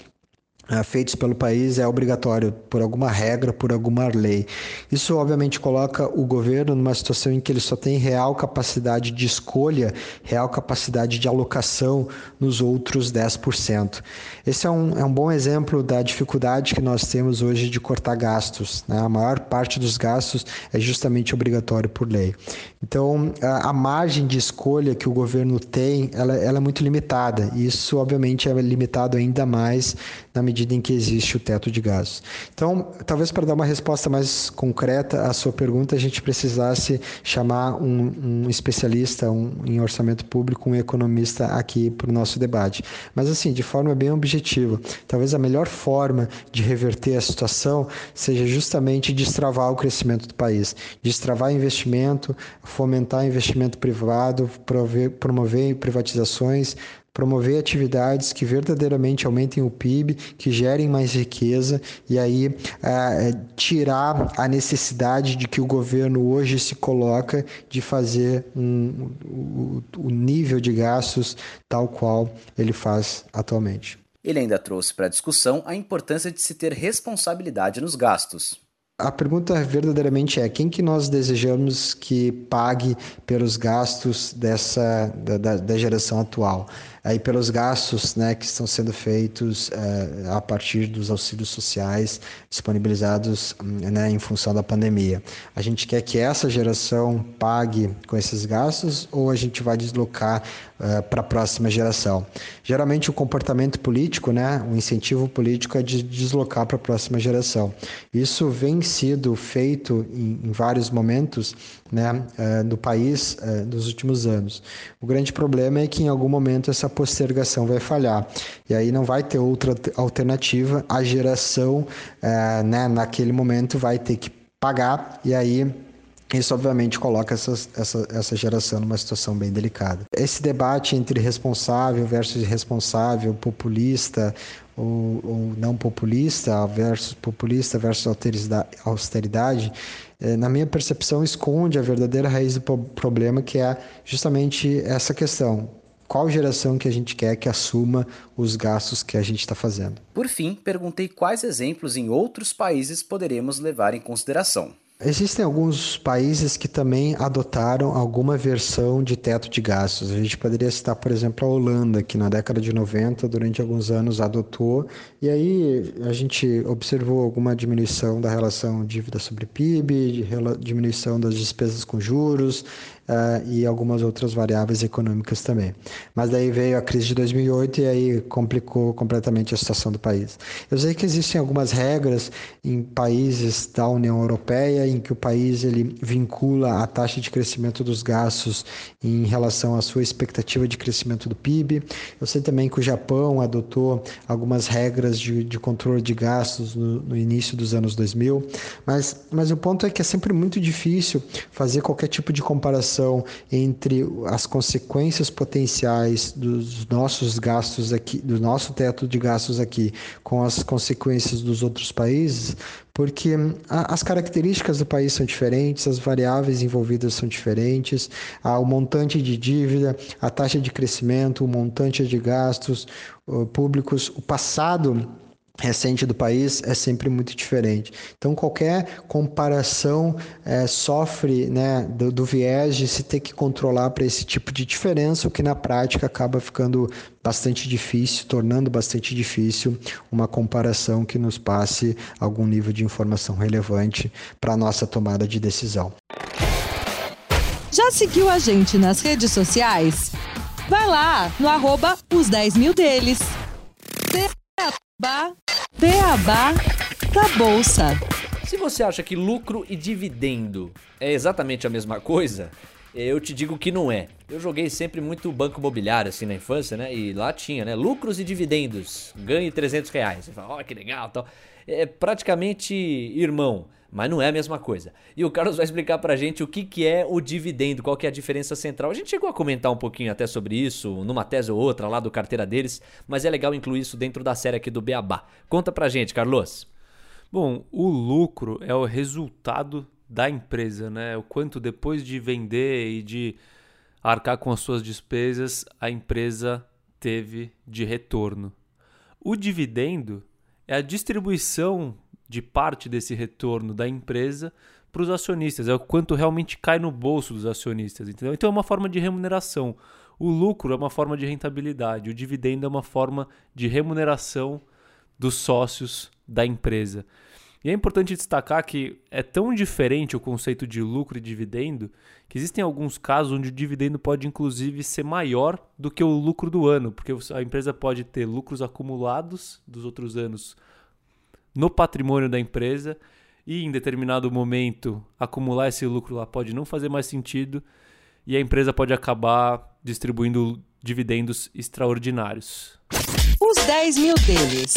E: feitos pelo país é obrigatório por alguma regra, por alguma lei. Isso, obviamente, coloca o governo numa situação em que ele só tem real capacidade de escolha, real capacidade de alocação nos outros 10%. Esse é um, é um bom exemplo da dificuldade que nós temos hoje de cortar gastos. Né? A maior parte dos gastos é justamente obrigatório por lei. Então, a, a margem de escolha que o governo tem, ela, ela é muito limitada. E isso, obviamente, é limitado ainda mais na medida em que existe o teto de gastos. Então, talvez para dar uma resposta mais concreta à sua pergunta, a gente precisasse chamar um, um especialista um, em orçamento público, um economista aqui para o nosso debate. Mas, assim, de forma bem objetiva, talvez a melhor forma de reverter a situação seja justamente destravar o crescimento do país, destravar investimento, fomentar investimento privado, prover, promover privatizações, promover atividades que verdadeiramente aumentem o PIB, que gerem mais riqueza e aí é, tirar a necessidade de que o governo hoje se coloca de fazer um, o, o nível de gastos tal qual ele faz atualmente.
D: Ele ainda trouxe para a discussão a importância de se ter responsabilidade nos gastos.
E: A pergunta verdadeiramente é quem que nós desejamos que pague pelos gastos dessa da, da, da geração atual? Aí pelos gastos né, que estão sendo feitos é, a partir dos auxílios sociais disponibilizados né, em função da pandemia. A gente quer que essa geração pague com esses gastos ou a gente vai deslocar é, para a próxima geração? Geralmente o comportamento político, né, o incentivo político é de deslocar para a próxima geração. Isso vem sido feito em, em vários momentos né, é, do país é, nos últimos anos. O grande problema é que em algum momento essa postergação vai falhar e aí não vai ter outra alternativa. A geração, né, naquele momento, vai ter que pagar e aí isso, obviamente, coloca essa, essa, essa geração numa situação bem delicada. Esse debate entre responsável versus irresponsável, populista ou, ou não populista, versus populista versus austeridade, é, na minha percepção, esconde a verdadeira raiz do problema, que é justamente essa questão. Qual geração que a gente quer que assuma os gastos que a gente está fazendo?
D: Por fim, perguntei quais exemplos em outros países poderemos levar em consideração.
E: Existem alguns países que também adotaram alguma versão de teto de gastos. A gente poderia citar, por exemplo, a Holanda, que na década de 90, durante alguns anos, adotou, e aí a gente observou alguma diminuição da relação dívida sobre PIB, diminuição das despesas com juros, uh, e algumas outras variáveis econômicas também. Mas daí veio a crise de 2008 e aí complicou completamente a situação do país. Eu sei que existem algumas regras em países da União Europeia em que o país ele vincula a taxa de crescimento dos gastos em relação à sua expectativa de crescimento do PIB. Eu sei também que o Japão adotou algumas regras de, de controle de gastos no, no início dos anos 2000, mas, mas o ponto é que é sempre muito difícil fazer qualquer tipo de comparação relação entre as consequências potenciais dos nossos gastos aqui, do nosso teto de gastos aqui, com as consequências dos outros países, porque as características do país são diferentes, as variáveis envolvidas são diferentes, o montante de dívida, a taxa de crescimento, o montante de gastos públicos, o passado recente do país é sempre muito diferente. Então, qualquer comparação é, sofre né, do, do, viés de se ter que controlar para esse tipo de diferença, o que na prática acaba ficando bastante difícil, tornando bastante difícil uma comparação que nos passe algum nível de informação relevante para a nossa tomada de decisão.
A: Já seguiu a gente nas redes sociais? Vai lá no arroba os 10 mil deles. Beabá, beabá da Bolsa.
B: Se você acha que lucro e dividendo é exatamente a mesma coisa, eu te digo que não é. Eu joguei sempre muito banco imobiliário assim na infância, né? E lá tinha, né? Lucros e dividendos. Ganhe 300 reais. Você fala, ó, oh, que legal tal. É praticamente irmão mas não é a mesma coisa. E o Carlos vai explicar pra gente o que, que é o dividendo, qual que é a diferença central. A gente chegou a comentar um pouquinho até sobre isso, numa tese ou outra lá do carteira deles, mas é legal incluir isso dentro da série aqui do Beabá. Conta pra gente, Carlos.
C: Bom, o lucro é o resultado da empresa, né? O quanto depois de vender e de arcar com as suas despesas, a empresa teve de retorno. O dividendo é a distribuição de parte desse retorno da empresa para os acionistas, é o quanto realmente cai no bolso dos acionistas, entendeu? Então é uma forma de remuneração. O lucro é uma forma de rentabilidade, o dividendo é uma forma de remuneração dos sócios da empresa. E é importante destacar que é tão diferente o conceito de lucro e dividendo que existem alguns casos onde o dividendo pode inclusive ser maior do que o lucro do ano, porque a empresa pode ter lucros acumulados dos outros anos no patrimônio da empresa e em determinado momento acumular esse lucro lá pode não fazer mais sentido e a empresa pode acabar distribuindo dividendos extraordinários.
A: Os 10 mil deles.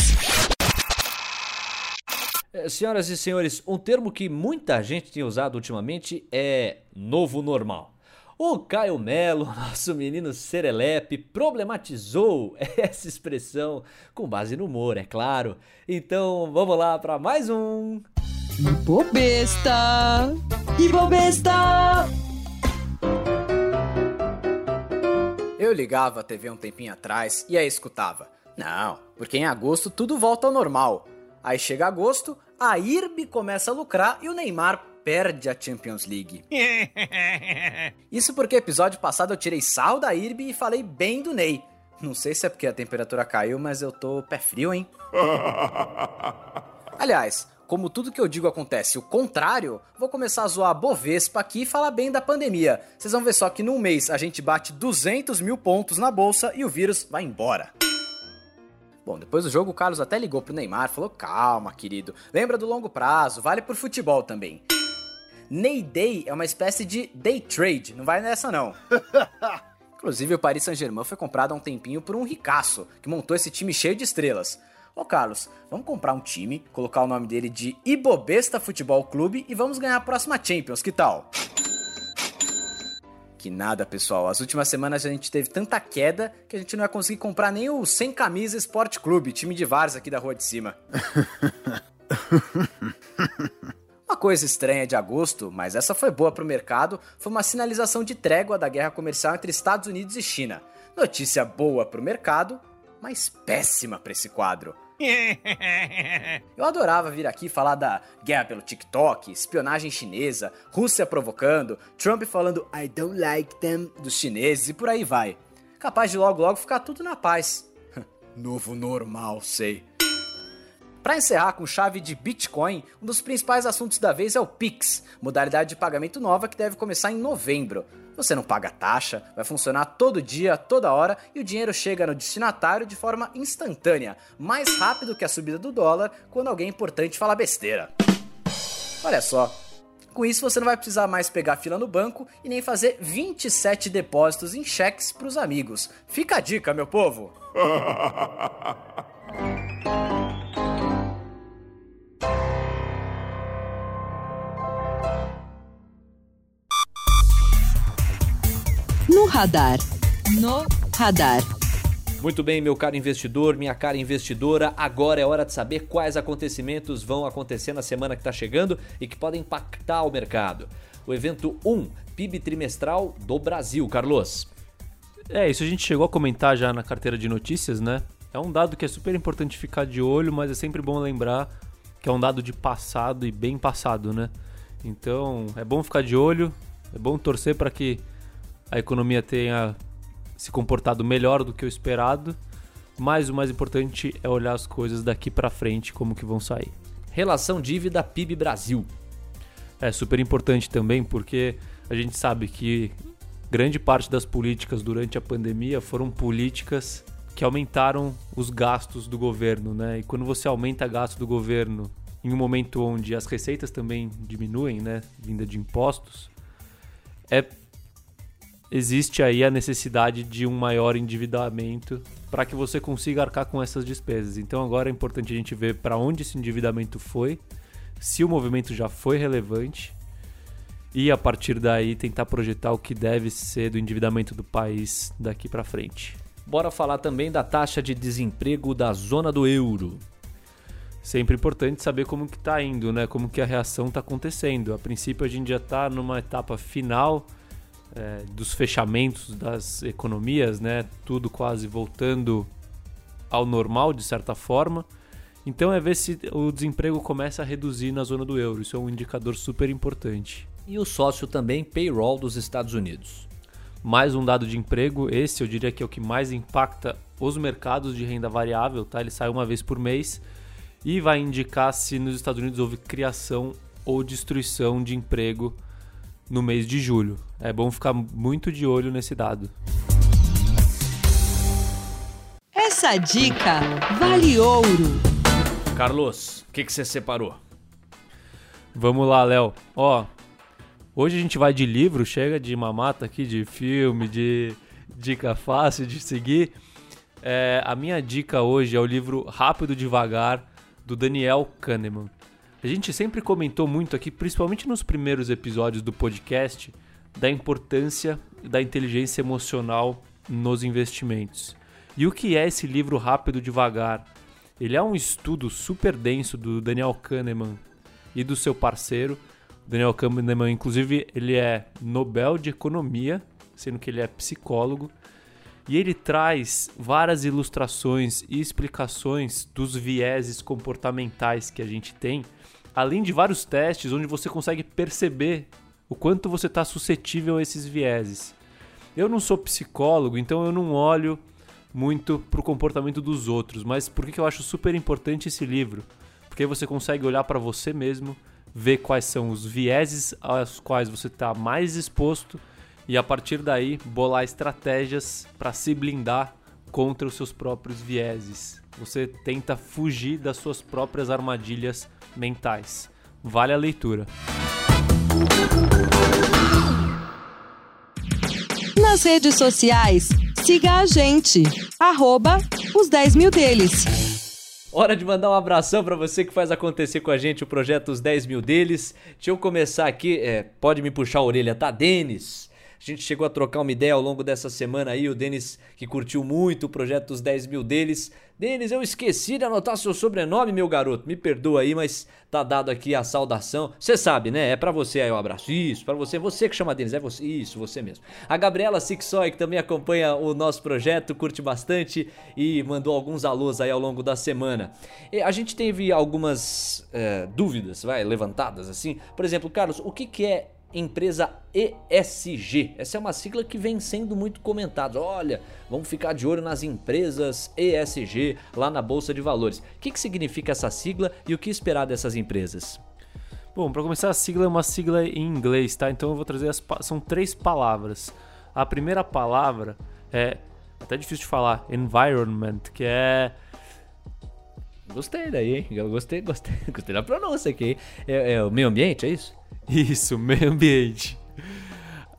B: É, senhoras e senhores, um termo que muita gente tem usado ultimamente é novo normal. O Caio Melo, nosso menino serelepe, problematizou essa expressão com base no humor, é claro. Então vamos lá para mais um.
A: Ibobesta! Ibobesta!
D: Eu ligava a TV um tempinho atrás e aí escutava. Não, porque em agosto tudo volta ao normal. Aí chega agosto, a IRB começa a lucrar e o Neymar perde a Champions League. Isso porque episódio passado eu tirei sal da IRB e falei bem do Ney. Não sei se é porque a temperatura caiu, mas eu tô pé frio, hein? Aliás, como tudo que eu digo acontece o contrário, vou começar a zoar a Bovespa aqui e falar bem da pandemia. Vocês vão ver só que num mês a gente bate 200 mil pontos na bolsa e o vírus vai embora. Bom, depois do jogo o Carlos até ligou pro Neymar, falou: calma, querido, lembra do longo prazo, vale pro futebol também. Ney Day é uma espécie de day trade, não vai nessa não. Inclusive o Paris Saint-Germain foi comprado há um tempinho por um ricaço, que montou esse time cheio de estrelas. Ô Carlos, vamos comprar um time, colocar o nome dele de Ibobesta Futebol Clube e vamos ganhar a próxima Champions, que tal? Que nada, pessoal. As últimas semanas a gente teve tanta queda que a gente não ia conseguir comprar nem o Sem Camisa Esporte Clube, time de Vars aqui da rua de cima. Uma coisa estranha de agosto, mas essa foi boa para o mercado, foi uma sinalização de trégua da guerra comercial entre Estados Unidos e China. Notícia boa para o mercado, mas péssima para esse quadro. Eu adorava vir aqui falar da guerra pelo TikTok, espionagem chinesa, Rússia provocando, Trump falando I don't like them dos chineses e por aí vai. Capaz de logo logo ficar tudo na paz. Novo normal, sei. Para encerrar com chave de Bitcoin, um dos principais assuntos da vez é o Pix, modalidade de pagamento nova que deve começar em novembro. Você não paga taxa, vai funcionar todo dia, toda hora e o dinheiro chega no destinatário de forma instantânea, mais rápido que a subida do dólar quando alguém importante fala besteira. Olha só, com isso, você não vai precisar mais pegar fila no banco e nem fazer 27 depósitos em cheques para os amigos. Fica a dica, meu povo!
A: radar. No radar.
B: Muito bem, meu caro investidor, minha cara investidora, agora é hora de saber quais acontecimentos vão acontecer na semana que está chegando e que podem impactar o mercado. O evento 1, PIB trimestral do Brasil, Carlos.
C: É, isso a gente chegou a comentar já na carteira de notícias, né? é um dado que é super importante ficar de olho, mas é sempre bom lembrar que é um dado de passado e bem passado, né? Então é bom ficar de olho, é bom torcer para que a economia tenha se comportado melhor do que o esperado, mas o mais importante é olhar as coisas daqui para frente como que vão sair.
B: Relação dívida PIB Brasil.
C: É super importante também porque a gente sabe que grande parte das políticas durante a pandemia foram políticas que aumentaram os gastos do governo, né? E quando você aumenta gasto do governo em um momento onde as receitas também diminuem, né, vinda de impostos, é existe aí a necessidade de um maior endividamento para que você consiga arcar com essas despesas. Então agora é importante a gente ver para onde esse endividamento foi, se o movimento já foi relevante e a partir daí tentar projetar o que deve ser do endividamento do país daqui para frente.
B: Bora falar também da taxa de desemprego da zona do euro.
C: Sempre importante saber como que está indo, né? Como que a reação está acontecendo. A princípio a gente já está numa etapa final é, dos fechamentos das economias, né? Tudo quase voltando ao normal de certa forma. Então é ver se o desemprego começa a reduzir na zona do euro. Isso é um indicador super importante.
B: E o sócio também payroll dos Estados Unidos
C: mais um dado de emprego. Esse eu diria que é o que mais impacta os mercados de renda variável, tá? Ele sai uma vez por mês e vai indicar se nos Estados Unidos houve criação ou destruição de emprego no mês de julho. É bom ficar muito de olho nesse dado.
A: Essa dica vale ouro.
B: Carlos, o que, que você separou?
C: Vamos lá, Léo. Ó, Hoje a gente vai de livro, chega de mamata aqui, de filme, de dica fácil de seguir. É, a minha dica hoje é o livro Rápido Devagar, do Daniel Kahneman. A gente sempre comentou muito aqui, principalmente nos primeiros episódios do podcast, da importância da inteligência emocional nos investimentos. E o que é esse livro Rápido Devagar? Ele é um estudo super denso do Daniel Kahneman e do seu parceiro Daniel Kahneman, inclusive, ele é Nobel de Economia, sendo que ele é psicólogo. E ele traz várias ilustrações e explicações dos vieses comportamentais que a gente tem, além de vários testes onde você consegue perceber o quanto você está suscetível a esses vieses. Eu não sou psicólogo, então eu não olho muito para o comportamento dos outros, mas por que eu acho super importante esse livro? Porque você consegue olhar para você mesmo ver quais são os vieses aos quais você está mais exposto e a partir daí bolar estratégias para se blindar contra os seus próprios vieses. Você tenta fugir das suas próprias armadilhas mentais. Vale a leitura.
A: Nas redes sociais, siga a gente. Arroba os 10 mil deles.
B: Hora de mandar um abração para você que faz acontecer com a gente o projeto Os 10 mil deles. Deixa eu começar aqui, é, pode me puxar a orelha, tá? Denis, a gente chegou a trocar uma ideia ao longo dessa semana aí. O Denis, que curtiu muito o projeto dos 10 mil deles. Denis, eu esqueci de anotar seu sobrenome, meu garoto. Me perdoa aí, mas tá dado aqui a saudação. Você sabe, né? É para você aí o um abraço. Isso, para você. Você que chama Denis, é você. Isso, você mesmo. A Gabriela Sixoy, que também acompanha o nosso projeto, curte bastante e mandou alguns alôs aí ao longo da semana. E a gente teve algumas é, dúvidas, vai, levantadas assim. Por exemplo, Carlos, o que, que é empresa ESG. Essa é uma sigla que vem sendo muito comentada. Olha, vamos ficar de olho nas empresas ESG lá na Bolsa de Valores. O que, que significa essa sigla e o que esperar dessas empresas?
C: Bom, para começar, a sigla é uma sigla em inglês, tá? Então eu vou trazer as são três palavras. A primeira palavra é até difícil de falar, environment, que é
B: Gostei daí, hein? Eu gostei, gostei, gostei da pronúncia aqui. É, é o meio ambiente, é isso?
C: Isso, meio ambiente.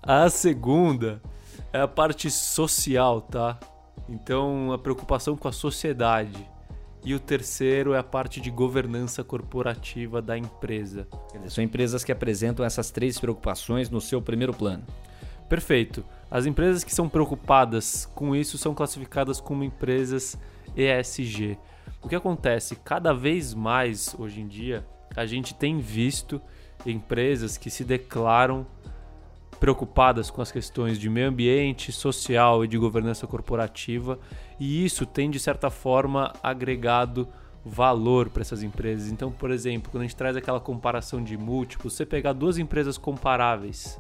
C: A segunda é a parte social, tá? Então, a preocupação com a sociedade. E o terceiro é a parte de governança corporativa da empresa.
B: São empresas que apresentam essas três preocupações no seu primeiro plano.
C: Perfeito. As empresas que são preocupadas com isso são classificadas como empresas ESG. O que acontece? Cada vez mais hoje em dia a gente tem visto empresas que se declaram preocupadas com as questões de meio ambiente, social e de governança corporativa, e isso tem de certa forma agregado valor para essas empresas. Então, por exemplo, quando a gente traz aquela comparação de múltiplos, você pegar duas empresas comparáveis,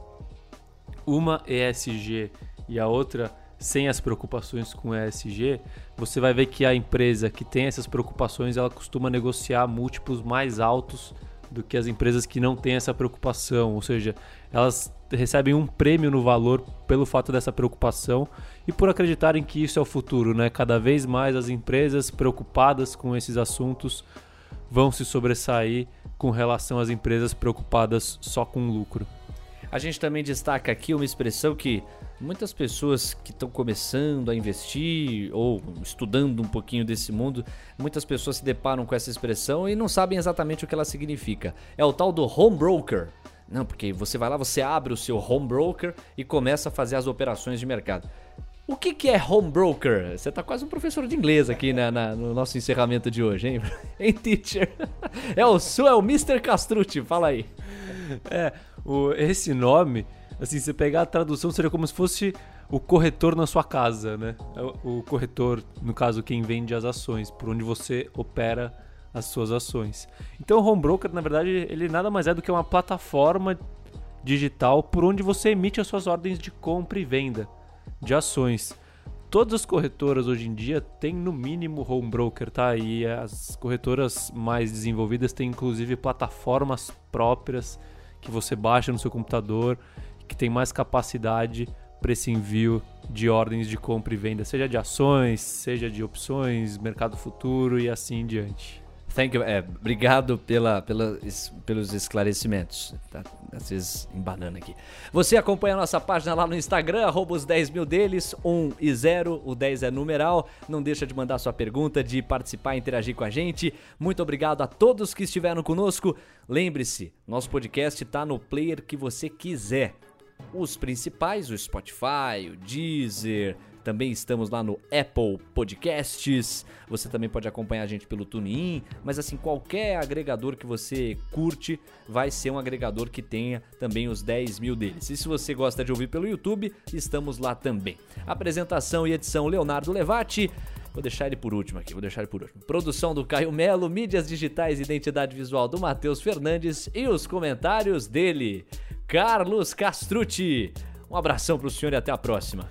C: uma ESG e a outra sem as preocupações com ESG, você vai ver que a empresa que tem essas preocupações, ela costuma negociar múltiplos mais altos do que as empresas que não têm essa preocupação, ou seja, elas recebem um prêmio no valor pelo fato dessa preocupação e por acreditarem que isso é o futuro, né? Cada vez mais as empresas preocupadas com esses assuntos vão se sobressair com relação às empresas preocupadas só com lucro.
B: A gente também destaca aqui uma expressão que muitas pessoas que estão começando a investir ou estudando um pouquinho desse mundo, muitas pessoas se deparam com essa expressão e não sabem exatamente o que ela significa. É o tal do home broker. Não, porque você vai lá, você abre o seu home broker e começa a fazer as operações de mercado. O que, que é home broker? Você tá quase um professor de inglês aqui né, na, no nosso encerramento de hoje, hein? hein, teacher? É o seu, é o Mr. Castrucci, fala aí.
C: É, o, esse nome, assim, você pegar a tradução seria como se fosse o corretor na sua casa, né? É o, o corretor, no caso, quem vende as ações, por onde você opera as suas ações. Então o home broker, na verdade, ele nada mais é do que uma plataforma digital por onde você emite as suas ordens de compra e venda de ações. Todas as corretoras hoje em dia têm no mínimo home broker, tá? E as corretoras mais desenvolvidas têm inclusive plataformas próprias que você baixa no seu computador, que tem mais capacidade para esse envio de ordens de compra e venda, seja de ações, seja de opções, mercado futuro e assim diante.
B: Thank you. É, obrigado pela, pela, pelos esclarecimentos. Tá, às vezes banana aqui. Você acompanha a nossa página lá no Instagram, arroba os 10 mil deles, 1 e 0, o 10 é numeral. Não deixa de mandar sua pergunta, de participar e interagir com a gente. Muito obrigado a todos que estiveram conosco. Lembre-se, nosso podcast está no player que você quiser. Os principais, o Spotify, o Deezer, também estamos lá no Apple Podcasts. Você também pode acompanhar a gente pelo TuneIn, mas assim, qualquer agregador que você curte vai ser um agregador que tenha também os 10 mil deles. E se você gosta de ouvir pelo YouTube, estamos lá também. Apresentação e edição Leonardo Levati. Vou deixar ele por último aqui, vou deixar ele por último. Produção do Caio Melo, mídias digitais e identidade visual do Matheus Fernandes e os comentários dele, Carlos Castrucci. Um abração pro senhor e até a próxima.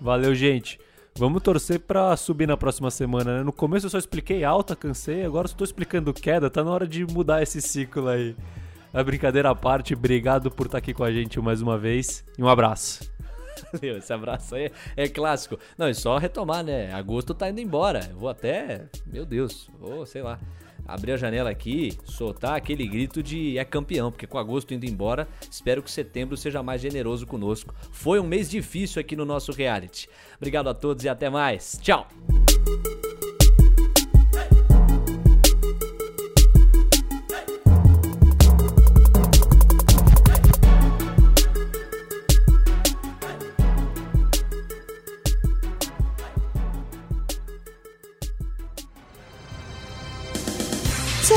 C: Valeu, gente. Vamos torcer pra subir na próxima semana, né? No começo eu só expliquei alta, cansei, agora estou explicando queda, tá na hora de mudar esse ciclo aí. A brincadeira à parte, obrigado por estar aqui com a gente mais uma vez e um abraço.
B: Esse abraço aí é clássico. Não, é só retomar, né? Agosto tá indo embora. Eu vou até. Meu Deus, ou sei lá abrir a janela aqui, soltar aquele grito de é campeão, porque com agosto indo embora, espero que setembro seja mais generoso conosco. Foi um mês difícil aqui no nosso reality. Obrigado a todos e até mais. Tchau!